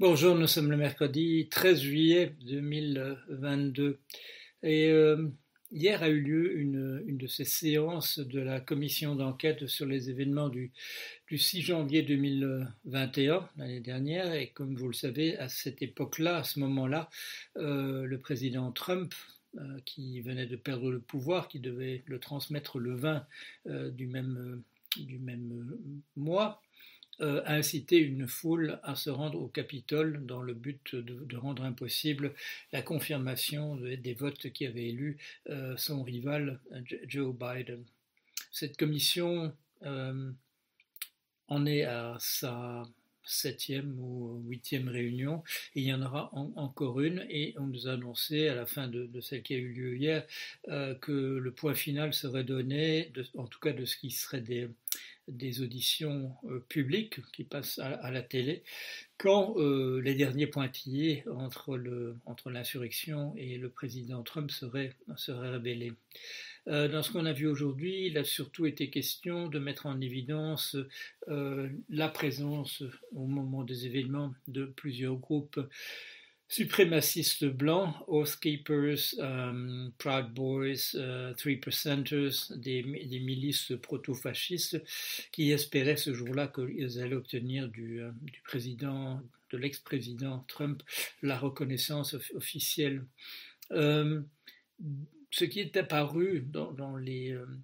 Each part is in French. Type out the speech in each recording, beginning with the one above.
Bonjour, nous sommes le mercredi 13 juillet 2022 et euh, hier a eu lieu une, de ces séances de la commission d'enquête sur les événements du, du 6 janvier 2021, l'année dernière, et comme vous le savez, à cette époque-là, à ce moment-là, euh, le président Trump euh, qui venait de perdre le pouvoir, qui devait le transmettre le 20 euh, du même, mois, a incité une foule à se rendre au Capitole dans le but de, rendre impossible la confirmation des votes qui avaient élu euh, son rival Joe Biden. Cette commission euh, en est à sa septième ou huitième réunion, il y en aura encore une, et on nous a annoncé à la fin de, celle qui a eu lieu hier que le point final serait donné, en tout cas de ce qui serait des, des auditions euh, publiques qui passent à, la télé, quand euh, les derniers pointillés entre, le, entre l'insurrection et le président Trump seraient, seraient révélés. Euh, dans ce qu'on a vu aujourd'hui, il a surtout été question de mettre en évidence la présence au moment des événements de plusieurs groupes suprémacistes blancs, Oath Keepers, um, Proud Boys, uh, Three Percenters, des, milices proto-fascistes qui espéraient ce jour-là qu'ils allaient obtenir du, uh, du président, de l'ex-président Trump, la reconnaissance officielle. Um, ce qui est apparu dans, les, um,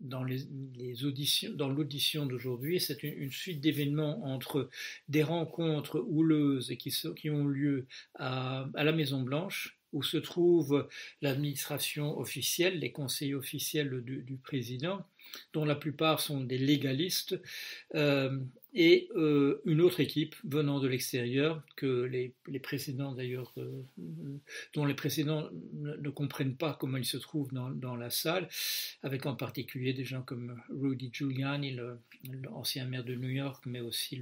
dans les, auditions, dans l'audition d'aujourd'hui, c'est une, suite d'événements entre des rencontres houleuses qui, ont lieu à, la Maison Blanche, où se trouve l'administration officielle, les conseillers officiels du, du, président, dont la plupart sont des légalistes, euh, et euh, une autre équipe venant de l'extérieur que les, les précédents d'ailleurs, euh, dont les précédents ne, comprennent pas comment ils se trouvent dans, dans, la salle, avec en particulier des gens comme Rudy Giuliani, l'ancien maire de New York, mais aussi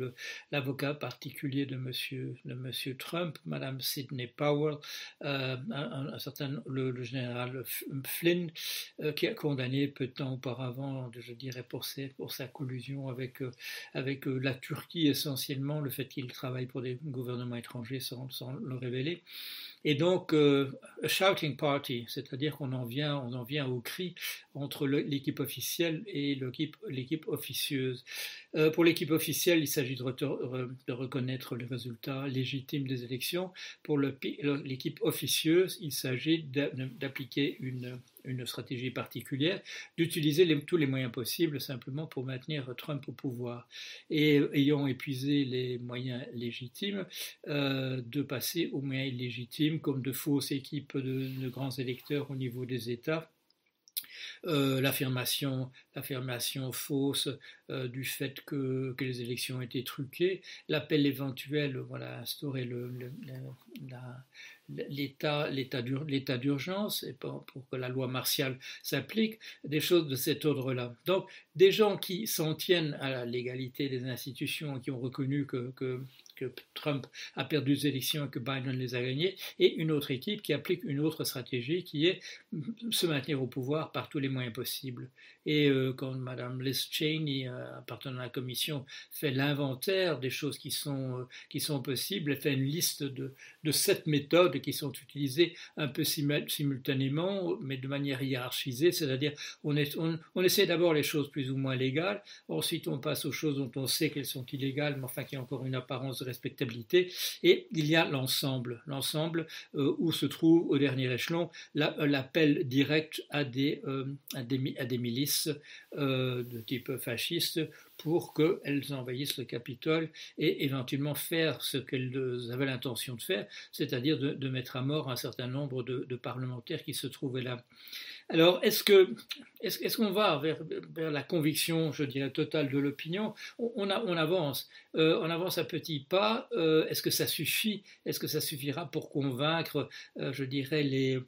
l'avocat particulier de monsieur, de monsieur Trump, Madame Sidney Powell, euh, un, certain le, général Flynn, qui a condamné peu de temps auparavant, je dirais pour, ses, pour sa collusion avec, avec la Turquie essentiellement, le fait qu'il travaille pour des gouvernements étrangers sans, le révéler. Et donc, euh, a shouting party, c'est-à-dire qu'on en vient, on en vient au cri entre l'équipe officielle et l'équipe officieuse. Euh, pour l'équipe officielle, il s'agit de, de, reconnaître les résultats légitimes des élections. Pour l'équipe officieuse, il s'agit d'appliquer une une stratégie particulière, d'utiliser tous les moyens possibles simplement pour maintenir Trump au pouvoir. Et ayant épuisé les moyens légitimes, euh, de passer aux moyens illégitimes, comme de fausses équipes de, grands électeurs au niveau des États. Euh, l'affirmation, l'affirmation fausse euh, du fait que, que, les élections étaient truquées, l'appel éventuel, voilà, instaurer le, l'état d'urgence et pour, que la loi martiale s'applique, des choses de cet ordre-là. Donc, des gens qui s'en tiennent à la légalité des institutions, qui ont reconnu que, que Trump a perdu les élections et que Biden les a gagnées, et une autre équipe qui applique une autre stratégie qui est se maintenir au pouvoir par tous les moyens possibles. Et euh, quand Mme Liz Cheney, euh, appartenant à la commission, fait l'inventaire des choses qui sont, euh, qui sont possibles, elle fait une liste de, de sept méthodes qui sont utilisées un peu simultanément, mais de manière hiérarchisée, c'est-à-dire on, essaie d'abord les choses plus ou moins légales, ensuite on passe aux choses dont on sait qu'elles sont illégales, mais enfin qui ont encore une apparence de respectabilité, et il y a l'ensemble, l'ensemble euh, où se trouve au dernier échelon l'appel direct à des, euh, à des, milices euh, de type fasciste pour qu'elles envahissent le Capitole et éventuellement faire ce qu'elles avaient l'intention de faire, c'est-à-dire de, mettre à mort un certain nombre de, de parlementaires qui se trouvaient là. Alors, est-ce que est-ce qu'on va vers, la conviction, je dirais, totale de l'opinion? On, on, avance, euh, on avance à petits pas. Euh, est-ce que ça suffit? Est-ce que ça suffira pour convaincre, euh, je dirais, les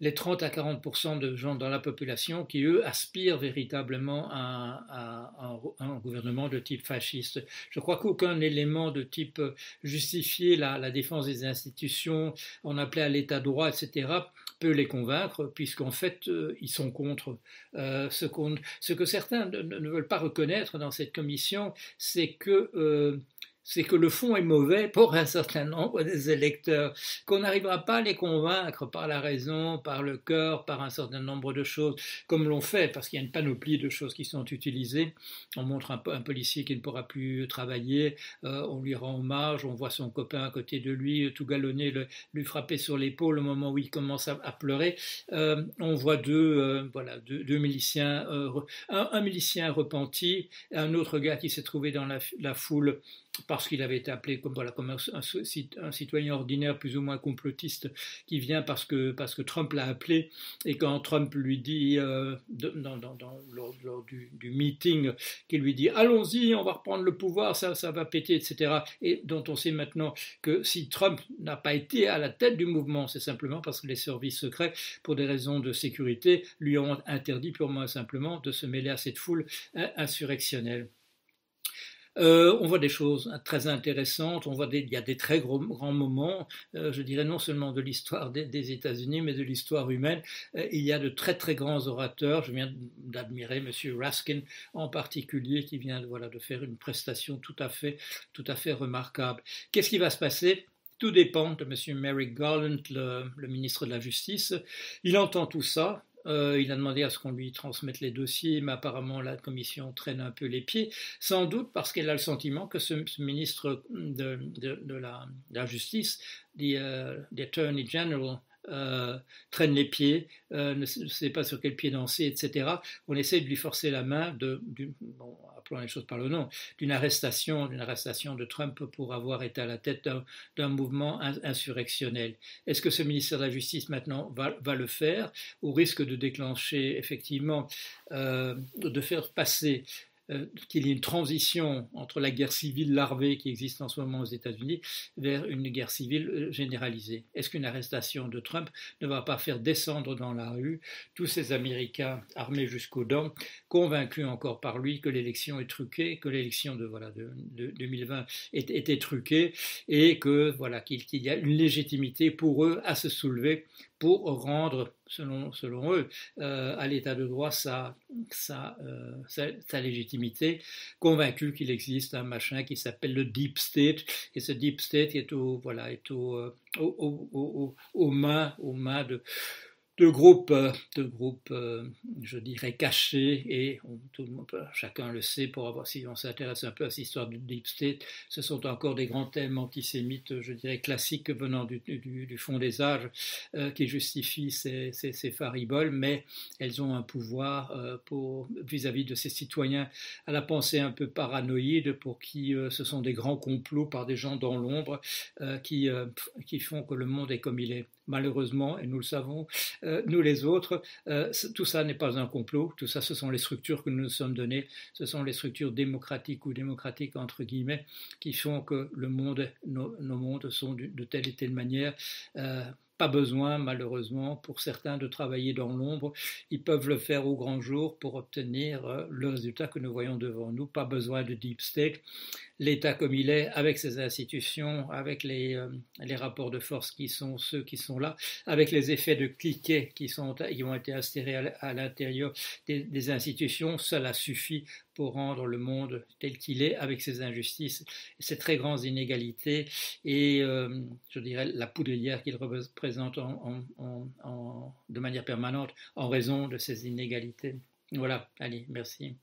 les 30 à 40% de gens dans la population qui, eux, aspirent véritablement à, un gouvernement de type fasciste. Je crois qu'aucun élément de type justifier la, défense des institutions, on appelait à l'état droit, etc., peut les convaincre, puisqu'en fait, euh, ils sont contre. Euh, ce, ce, que certains ne, veulent pas reconnaître dans cette commission, c'est que euh, c'est que le fond est mauvais pour un certain nombre des électeurs, qu'on n'arrivera pas à les convaincre par la raison, par le cœur, par un certain nombre de choses, comme l'on fait, parce qu'il y a une panoplie de choses qui sont utilisées. On montre un, policier qui ne pourra plus travailler, euh, on lui rend hommage, on voit son copain à côté de lui, tout galonné, lui frapper sur l'épaule au moment où il commence à, pleurer. Euh, on voit deux, euh, voilà, deux, miliciens, un, milicien repenti, un autre gars qui s'est trouvé dans la foule parce qu'il avait été appelé comme, un, citoyen ordinaire plus ou moins complotiste qui vient parce que, Trump l'a appelé et quand Trump lui dit euh, lors, du, meeting qu'il lui dit allons-y on va reprendre le pouvoir ça, ça va péter etc et dont on sait maintenant que si Trump n'a pas été à la tête du mouvement c'est simplement parce que les services secrets pour des raisons de sécurité lui ont interdit purement et simplement de se mêler à cette foule insurrectionnelle. Euh, on voit des choses très intéressantes, on voit il y a des très gros, grands moments, euh, je dirais non seulement de l'histoire des, États-Unis, mais de l'histoire humaine. Euh, il y a de très très grands orateurs. Je viens d'admirer M. Raskin en particulier, qui vient de faire une prestation tout à fait, tout à fait remarquable. Qu'est-ce qui va se passer? Tout dépend de M. Merrick Garland, le, ministre de la Justice. Il entend tout ça, euh, il a demandé à ce qu'on lui transmette les dossiers, mais apparemment la commission traîne un peu les pieds, sans doute parce qu'elle a le sentiment que ce, ministre de, la, Justice, the, uh, Attorney General, euh, traîne les pieds, euh, ne sait pas sur quel pied danser, etc. On essaie de lui forcer la main, de, bon, appelons les choses par le nom, d'une arrestation, d'une arrestation de Trump pour avoir été à la tête d'un mouvement insurrectionnel. Est-ce que ce ministère de la Justice maintenant va, le faire, au risque de déclencher effectivement, euh, de faire passer euh, qu'il y ait une transition entre la guerre civile larvée qui existe en ce moment aux États-Unis vers une guerre civile euh, généralisée. Est-ce qu'une arrestation de Trump ne va pas faire descendre dans la rue tous ces Américains armés jusqu'aux dents, convaincus encore par lui que l'élection est truquée, que l'élection de, voilà, de, 2020 était truquée et que voilà qu'il y a une légitimité pour eux à se soulever pour rendre, selon, eux, euh, à l'état de droit sa, euh, légitimité, convaincu qu'il existe un machin qui s'appelle le Deep State, et ce Deep State est, aux mains de de groupes, euh, de groupes, euh, je dirais, cachés, et tout le monde, chacun le sait, pour avoir, si on s'intéresse un peu à cette histoire du Deep State, ce sont encore des grands thèmes antisémites, je dirais, classiques venant du, fond des âges, euh, qui justifient ces, ces, fariboles, mais elles ont un pouvoir vis-à-vis de ces citoyens à la pensée un peu paranoïde, pour qui ce sont des grands complots par des gens dans l'ombre qui, qui font que le monde est comme il est malheureusement, et nous le savons, euh, nous les autres, euh, tout ça n'est pas un complot, tout ça ce sont les structures que nous nous sommes données, ce sont les structures démocratiques ou démocratiques entre guillemets, qui font que le monde, nos, mondes sont de, telle et telle manière. Euh, pas besoin, malheureusement, pour certains de travailler dans l'ombre. Ils peuvent le faire au grand jour pour obtenir le résultat que nous voyons devant nous. Pas besoin de deep state l'État comme il est, avec ses institutions, avec les, euh, les, rapports de force qui sont ceux qui sont là, avec les effets de cliquet qui, sont, qui ont été instaurés à, l'intérieur des, institutions, cela suffit pour rendre le monde tel qu'il est, avec ses injustices, ses très grandes inégalités et, euh, je dirais, la poudrière qu'il représente en, en, de manière permanente en raison de ces inégalités. Voilà, allez, merci.